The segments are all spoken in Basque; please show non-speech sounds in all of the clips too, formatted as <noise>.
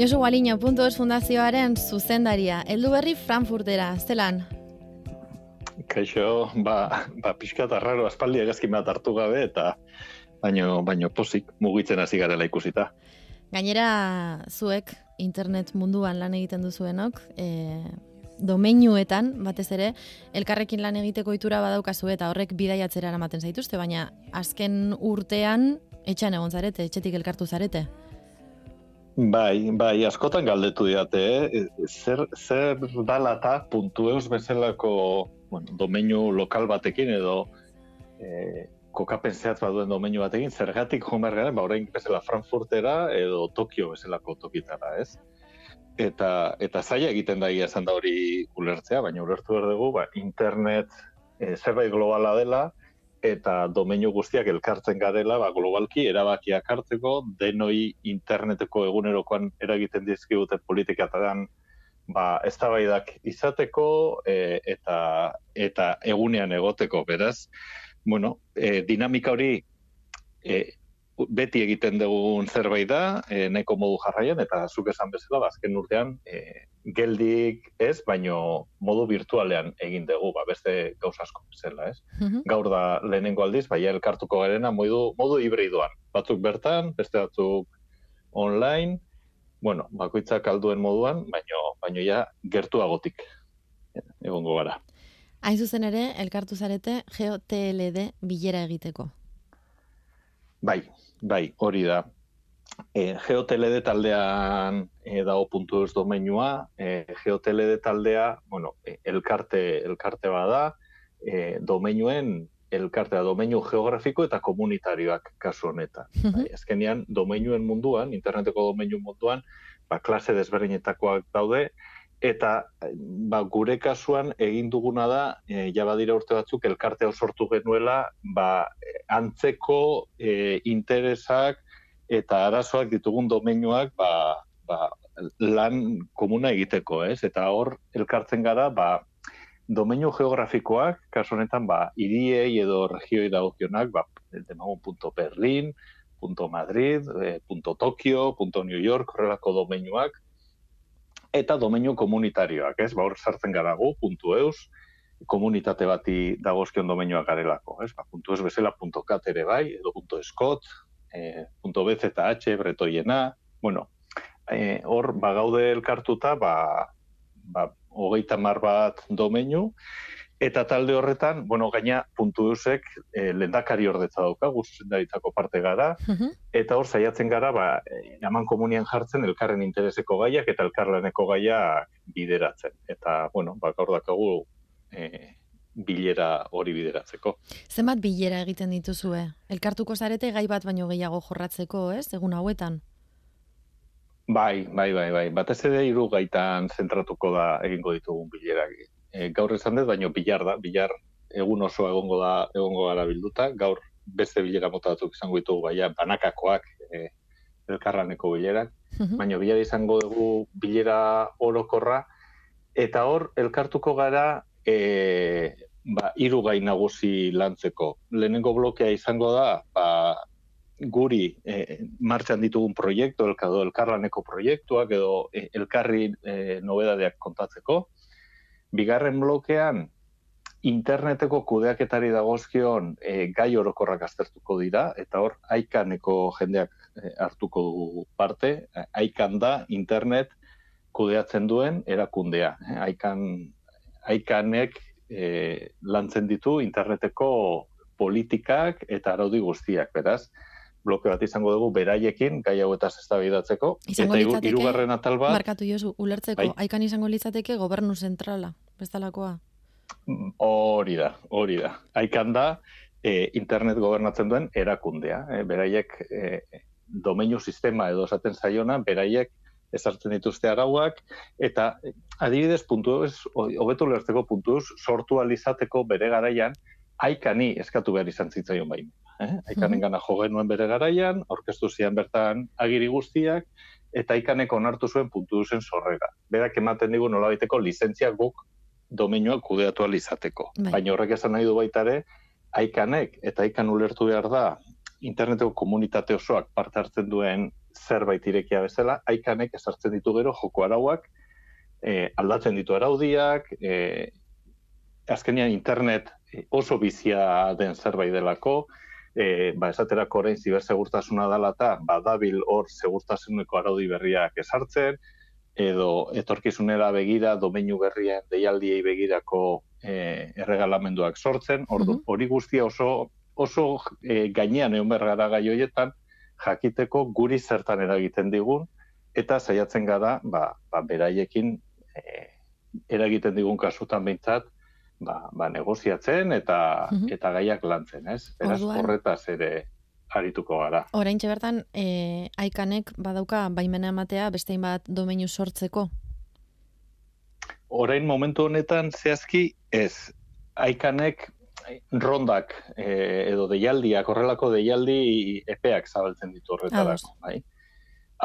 Josu Gualiño, puntu ez fundazioaren zuzendaria, heldu berri Frankfurtera, zelan? Kaixo, ba, ba pixka eta raro, aspaldi egazkin bat hartu gabe, eta baino, baino posik mugitzen hasi garela ikusita. Gainera, zuek internet munduan lan egiten duzuenok, e, domeinuetan, batez ere, elkarrekin lan egiteko itura badaukazu eta horrek bidaiatzera eramaten zaituzte, baina azken urtean etxan egon zarete, etxetik elkartu zarete. Bai, bai, askotan galdetu diate, eh? zer, zer dalata puntu eus bezalako bueno, domeinu lokal batekin edo eh, kokapen zehatz baduen domeinu batekin, zergatik jomer garen, ba, orain bezala Frankfurtera edo Tokio bezalako tokitara, ez? Eta, eta zaila egiten da esan da hori ulertzea, baina ulertu behar dugu, ba, internet e, zerbait globala dela, eta domeinu guztiak elkartzen garela, ba, globalki erabakiak hartzeko, denoi interneteko egunerokoan eragiten dizkigute politikatan ba, eztabaidak izateko e, eta eta egunean egoteko, beraz, bueno, e, dinamika hori e, beti egiten dugun zerbait da, e, nahiko modu jarraian, eta zuk esan bezala, ba, urtean, e, geldik ez, baino modu virtualean egin dugu, ba, beste gauz asko zela, ez? Mhm. Gaur da lehenengo aldiz, bai elkartuko garena modu, modu hibridoan. Batzuk bertan, beste batzuk online, bueno, bakoitzak alduen moduan, baino, baino ja gertuagotik egongo gara. Hain zuzen ere, elkartu zarete GeoTLD bilera egiteko. Bai, bai, hori da. E, GeoTLD taldean e, dago puntu ez domeinua, e, GeoTLD taldea, bueno, e, elkarte, elkarte bada, e, domeinuen elkartea domeinu geografiko eta komunitarioak kasu honetan. Bai, azkenean, domeinuen munduan, interneteko domeinu munduan, ba, klase desberdinetakoak daude, eta ba, gure kasuan egin duguna da, e, ja badira urte batzuk, elkartea sortu genuela, ba, antzeko e, interesak eta arazoak ditugun domeinuak ba, ba, lan komuna egiteko, ez? Eta hor elkartzen gara, ba, domeinu geografikoak, kasu honetan, ba, iriei edo regioi dagokionak, ba, demagun punto Berlin, punto Madrid, e, punto Tokio, New York, horrelako domeinuak, eta domeinu komunitarioak, ez? Ba, hor sartzen gara gu, puntu eus, komunitate bati dagozkion domeinuak garelako, ez? Ba, puntu eus bezala, punto kat ere bai, edo punto eskot, e, punto BZH, bretoiena, bueno, e, hor, ba, gaude elkartuta, ba, ba, hogeita mar bat domeinu, eta talde horretan, bueno, gaina puntu eusek e, eh, lendakari ordetza dauka, guztu parte gara, eta hor saiatzen gara, ba, eman komunian jartzen elkarren intereseko gaiak eta elkarlaneko gaiak bideratzen. Eta, bueno, ba, gaur dakagu e, bilera hori bideratzeko. Zenbat bilera egiten dituzue? Elkartuko zarete gai bat baino gehiago jorratzeko, ez? Egun hauetan? Bai, bai, bai, bai. Batez ere hiru gaitan zentratuko da egingo ditugun bilerak. E, gaur esan dut, baino bilar da, bilar egun oso egongo da, egongo gara bilduta. Gaur beste bilera mota batzuk izango ditugu baina banakakoak e, elkarraneko bilerak. Mhm. Baina bilara izango dugu bilera orokorra. Eta hor, elkartuko gara e, ba, iru gai nagusi lantzeko. Lehenengo blokea izango da, ba, guri e, martxan ditugun proiektu, elkado elkarlaneko proiektuak edo e, elkarri e, nobedadeak kontatzeko. Bigarren blokean, interneteko kudeaketari dagozkion e, gai orokorrak aztertuko dira, eta hor, aikaneko jendeak e, hartuko dugu parte, aikan da internet kudeatzen duen erakundea. Aikan, aikanek e, lantzen ditu interneteko politikak eta araudi guztiak, beraz bloke bat izango dugu beraiekin gai hauetaz eztabaidatzeko. Eta hirugarren atal bat markatu jozu ulertzeko bai. aikan izango litzateke gobernu zentrala bestalakoa. Hori da hori da. Aikan da e, internet gobernatzen duen erakundea e, beraiek e, domeinu sistema edo esaten zaiona beraiek ezartzen dituzte arauak, eta adibidez puntu hobetu lertzeko puntu sortu alizateko bere garaian, aikani eskatu behar izan zitzaion bain eh? aikanen gana jo genuen bere garaian, orkestu zian bertan agiri guztiak, eta aikanek onartu zuen puntu duzen sorrera. Berak ematen digu nola baiteko lizentzia guk domenioa kudeatu alizateko. Bai. Baina horrek esan nahi du baitare, aikanek eta aikan ulertu behar da, interneteko komunitate osoak parte hartzen duen zerbait irekia bezala, aikanek esartzen ditu gero joko arauak, e, aldatzen ditu araudiak, e, azkenean internet oso bizia den zerbait delako, e, ba, esaterako orain zibersegurtasuna dela eta badabil hor segurtasuneko araudi berriak esartzen, edo etorkizunera begira domeinu berrien deialdiei begirako e, erregalamenduak sortzen, ordu, hori guztia oso oso e, gainean egon bergara gai hoietan, jakiteko guri zertan eragiten digun, eta saiatzen gara, ba, ba beraiekin e, eragiten digun kasutan behintzat, ba, ba negoziatzen eta mhm. eta gaiak lantzen, ez? Beraz, horretaz ere arituko gara. Orain bertan, e, aikanek badauka baimena ematea bestein bat domeinu sortzeko? Orain momentu honetan zehazki ez. Aikanek rondak e, edo deialdiak, horrelako deialdi epeak zabaltzen ditu horretarako. Bai?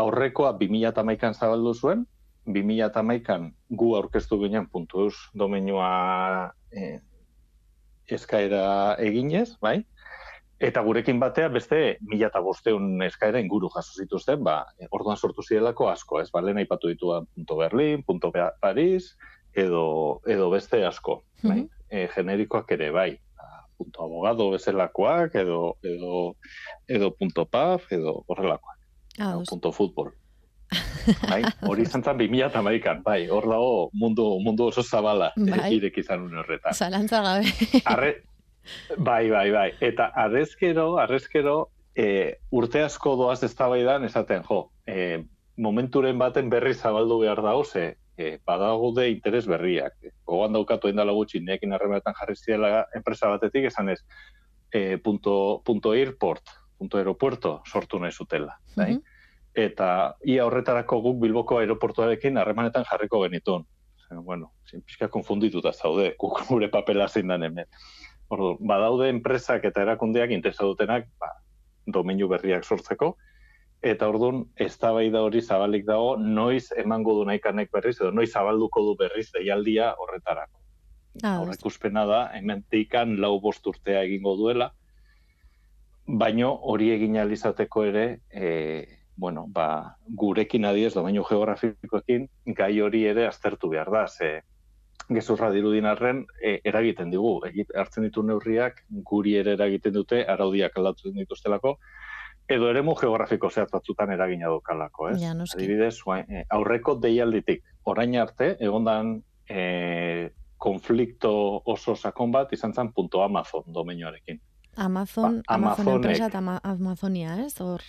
Aurrekoa 2008an zabaldu zuen, 2008an gu aurkeztu ginen puntu eus domenua e, eskaera eginez, bai? Eta gurekin batea beste mila eta bosteun eskaera inguru jaso zituzten, ba, orduan sortu zirelako asko, ez, ba, lehen aipatu ditu punto Berlin, punto Paris, edo, edo beste asko, bai? Mm generikoak ere, bai, ba, punto abogado bezalakoak, edo, edo, edo punto paf, edo horrelakoak, ah, punto futbol. Bai, hori 2000 eta maikan, bai, hor dago mundu, mundu oso zabala bai. irek izan horretan. Zalantza gabe. Arre, Bai, bai, bai. Eta arrezkero, arrezkero, e, urte asko doaz ez esaten, jo, e, momenturen baten berri zabaldu behar da, ze, e, badagude interes berriak. Gogoan daukatu endala gutxi, nekin harremanetan jarri ziela enpresa batetik, esan ez, e, punto, punto airport, punto aeropuerto, sortu nahi zutela. Bai? Eta ia horretarako guk Bilboko aeroportuarekin harremanetan jarriko genitun. Bueno, sin pixka konfundituta zaude, guk <laughs> gure papela zein hemen. Ordu, badaude enpresak eta erakundeak interesa dutenak, ba, domeinu berriak sortzeko, eta orduan eztabaida hori zabalik dago noiz emango du naikanek berriz edo noiz zabalduko du berriz deialdia horretarako. Ah, Horrek uspena da, hemen lau bost urtea egingo duela, baino hori egin alizateko ere, e, bueno, ba, gurekin adiez domeinu geografikoekin, gai hori ere aztertu behar da, ze gezurra dirudin arren, e, eragiten digu. Egit, hartzen ditu neurriak, guri ere eragiten dute, araudiak aldatu dituztelako, edo eremu geografiko zehat batzutan eragina dokalako, ez? Ja, Adibidez, e, aurreko deialditik, orain arte, egondan e, konflikto oso sakon bat, izan zen punto Amazon domenioarekin. Amazon, ba, Amazon enpresa eta Amazonia, ez? Hor...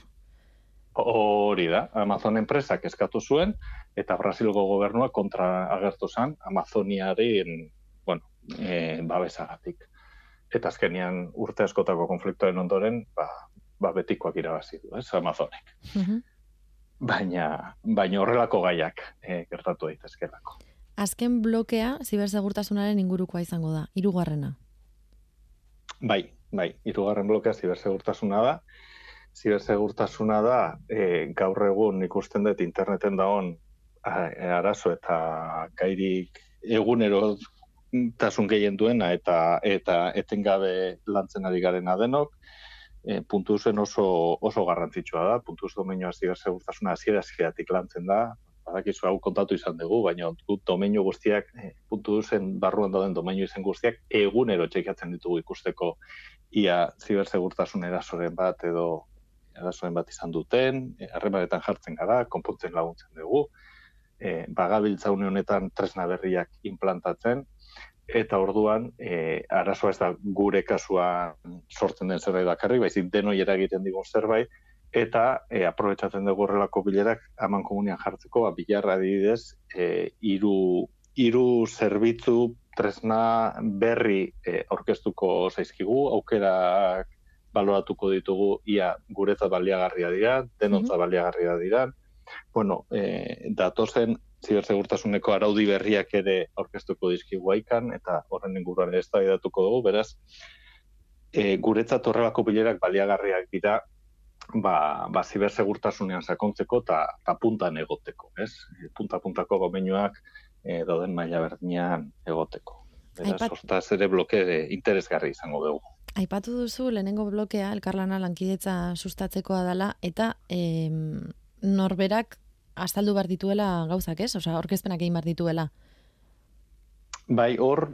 Hori da, Amazon enpresak eskatu zuen, eta Brasilgo gobernua kontra agertu zen Amazoniaren bueno, e, babesagatik. Eta azkenian urte askotako konfliktoen ondoren, ba, ba betikoak irabazi du, ez, Amazonek. Mhm. Baina, baina horrelako gaiak e, gertatu daitezkelako. Azken blokea zibersegurtasunaren ingurukoa izango da, hirugarrena. Bai, bai, hirugarren blokea zibersegurtasuna da zibersegurtasuna da, e, gaur egun ikusten dut interneten dagoen arazo eta gairik egunero tasun gehien duena eta eta etengabe lantzen ari garena denok, e, puntu zen oso, oso garrantzitsua da, puntu zen domenioa zibersegurtasuna hasiera hasieratik lantzen da, badakizu hau kontatu izan dugu, baina domenio guztiak, e, puntu zen barruan dauden domenio izen guztiak, egunero txekiatzen ditugu ikusteko ia zibersegurtasun erasoren bat edo arazoen bat izan duten, eh, harremanetan jartzen gara, konpontzen laguntzen dugu, e, bagabiltza une honetan tresna berriak implantatzen, eta orduan e, arazoa ez da gure kasuan sortzen den zerbait bakarri, baizik denoi eragiten digun zerbait, eta e, aprobetsatzen dugu horrelako bilerak aman komunian jartzeko, ba, bilarra adibidez, e, iru, iru zerbitzu tresna berri e, orkestuko zaizkigu, aukerak baloratuko ditugu ia guretzat baliagarria dira, denontza baliagarria dira. Bueno, e, datozen zibersegurtasuneko araudi berriak ere orkestuko dizkigu aikan, eta horren inguruan ez da dugu, beraz, e, guretzat horrelako bilerak baliagarriak dira, ba, ba zibersegurtasunean sakontzeko eta ta puntan egoteko, ez? Punta-puntako gomenuak e, dauden maila berdinean egoteko. Beraz, Aipat... ere bloke interesgarri izango dugu. Aipatu duzu lehenengo blokea elkarlana lankidetza sustatzekoa dela eta em, norberak astaldu bar dituela gauzak, ez? Osea, orkezpenak egin bar dituela. Bai, hor,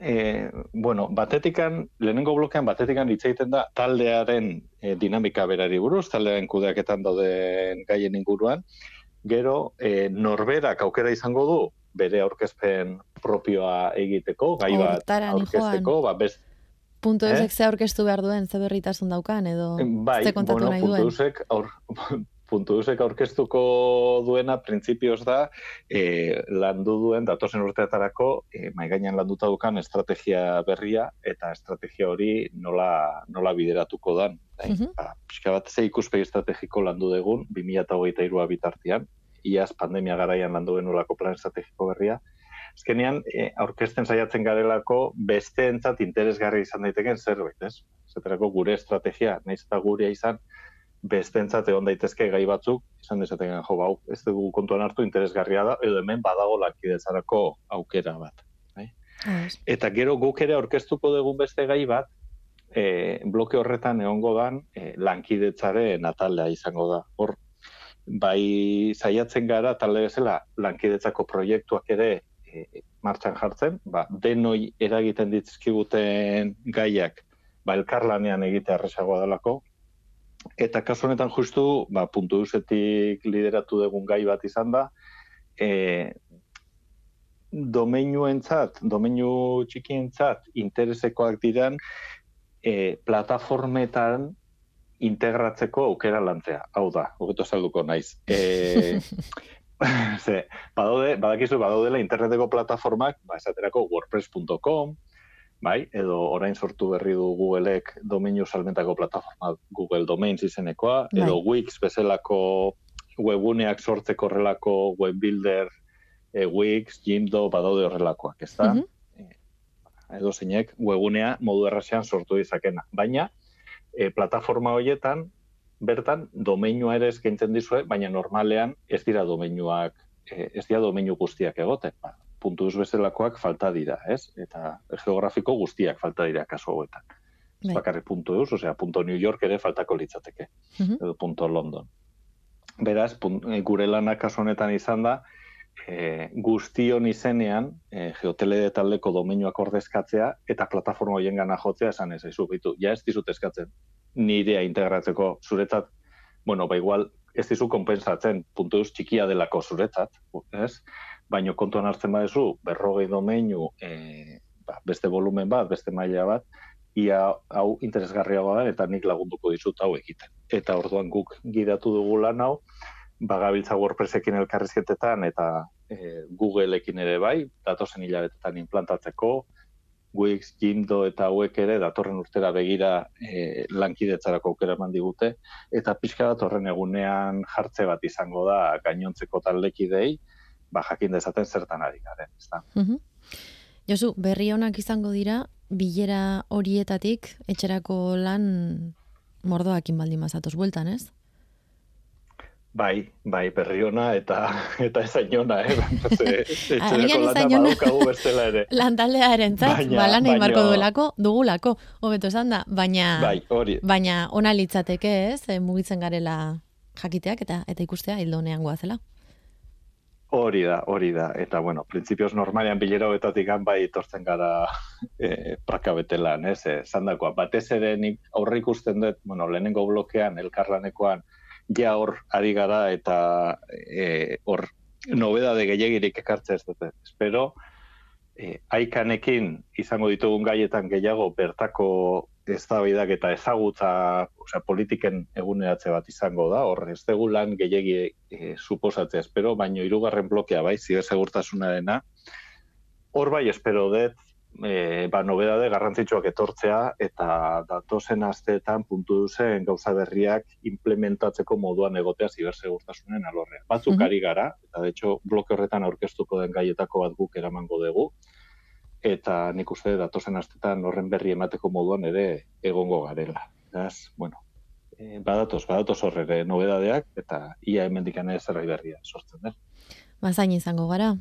e, bueno, batetikan, lehenengo blokean batetikan hitz egiten da taldearen e, dinamika berari buruz, taldearen kudeaketan dauden gaien inguruan, gero e, norberak aukera izango du bere aurkezpen propioa egiteko, gai bat aurkezteko, ba, best, Punto eh? ze aurkeztu behar duen, ze berritasun daukan, edo bai, ze kontatu bueno, nahi duen. Bai, aur, <laughs> puntu aurkeztuko duena printzipioz da e, landu duen datosen urteetarako e, maigainan landuta dukan estrategia berria eta estrategia hori nola, nola bideratuko dan. Mm -hmm. ba, bat ze ikuspegi estrategiko landu dugun 2008a bitartian, iaz pandemia garaian landu genulako plan estrategiko berria, Azkenean, e, aurkezten saiatzen garelako beste entzat interesgarri izan daiteken zerbait, ez? Zaterako gure estrategia, nahiz eta gurea izan, beste entzat egon daitezke gai batzuk, izan dezaten jo, bau, ez dugu kontuan hartu interesgarria da, edo hemen badago lankidetzarako aukera bat. Bai? Eta gero guk ere aurkeztuko dugun beste gai bat, e, bloke horretan egongo dan e, lankidetzaren ataldea izango da. Hor, bai zaiatzen gara talde bezala lankidetzako proiektuak ere e, martxan jartzen, ba, denoi eragiten ditzkiguten gaiak ba, elkarlanean egite arresagoa delako, eta kasu honetan justu, ba, puntu duzetik lideratu dugun gai bat izan da, e, domeinu entzat, domeinu txikientzat interesekoak diran, e, plataformetan integratzeko aukera lantzea. Hau da, hogeto salduko naiz. E, <laughs> <laughs> Ze, badaude, badakizu badaudela interneteko plataformak, ba, esaterako wordpress.com, bai, edo orain sortu berri du Googleek domeinu salmentako plataforma Google Domains izenekoa, bai. edo Wix bezalako webuneak sortzeko horrelako web builder, e, Wix, Jimdo, badaude horrelakoak, ez da? Mm Edo zeinek, webunea modu errasean sortu dizakena. Baina, e, plataforma horietan, bertan domeinua ere eskaintzen dizue, baina normalean ez dira domeinuak, eh, ez dira domeinu guztiak egoten. Ba, puntu bezalakoak falta dira, ez? Eta geografiko guztiak falta dira kasu hauetan. Ez bai. bakarri puntu eus, osea, punto New York ere faltako litzateke, mhm. edo punto London. Beraz, gure lanak kasu honetan izan da, e, guztion izenean e, geotele taldeko domeinuak ordezkatzea eta plataforma hoien gana jotzea esan ez, aizu, bitu, ja ez dizut eskatzen, nirea integratzeko zuretzat, bueno, ba igual ez dizu konpensatzen puntu txikia delako zuretzat, ez? Baino kontuan hartzen badezu, berrogei domeinu, e, ba, beste volumen bat, beste maila bat, ia hau interesgarriagoa da eta nik lagunduko dizut hau egiten. Eta orduan guk gidatu dugu lan hau, bagabiltza WordPressekin elkarrizketetan eta e, Googleekin ere bai, datozen hilabetetan implantatzeko, Wix, Jimdo eta hauek ere datorren urtera begira e, lankidetzarako aukera eman digute eta pixka bat horren egunean jartze bat izango da gainontzeko taldekidei, ba jakin dezaten zertan ari garen, ezta. Mm Josu, berri honak izango dira bilera horietatik etxerako lan mordoakin baldin mazatoz bueltan, ez? Bai, bai, berri ona eta <laughs> eta ezainona, eh? <laughs> Etxerako lana badukagu bestela ere. <laughs> Lantaldea erentzat, balan egin barko duelako, dugulako, hobeto esan da, baina, bai, hori. baina ona litzateke ez, eh, mugitzen garela jakiteak eta eta ikustea hildo honean guazela. Hori da, hori da. Eta, bueno, prinsipioz normalean bilera hobetatik bai tortzen gara e, praka betelan, ez? Eh, zandakoa, batez ere nik aurre ikusten dut, bueno, lehenengo blokean, elkarlanekoan, ja hor ari gara eta e, hor nobeda de gehiagirik ekartzea ez dute. Espero, e, aikanekin izango ditugun gaietan gehiago bertako eztabaidak eta ezagutza osea, politiken eguneratze bat izango da, hor ez dugu lan gehiagi e, suposatzea, espero, baino hirugarren blokea bai, zibersegurtasunarena, hor bai espero dut, e, ba, nobedade garrantzitsuak etortzea eta datozen asteetan puntu duzen gauza berriak implementatzeko moduan egotea zibersegurtasunen alorrean. Batzuk mm ari gara, eta de hecho bloke horretan aurkeztuko den gaietako bat guk eramango dugu, eta nik uste datozen asteetan horren berri emateko moduan ere egongo garela. Eraz, bueno, e, badatoz, badatoz horre nobedadeak, eta ia hemendikan ez berria sortzen, den. Mazain izango gara,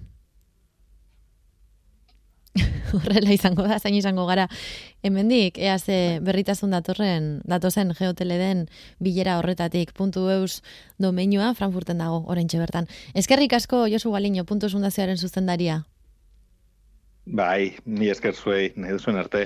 <laughs> Horrela izango da, zain izango gara. Hemendik, ea ze berritasun datorren, datozen geoteleden bilera horretatik, puntu eus domeinua, Frankfurten dago, orain bertan. Eskerrik asko, Josu Galiño, puntu zundazioaren sustendaria. Bai, ni esker zuei, nahi duzuen arte.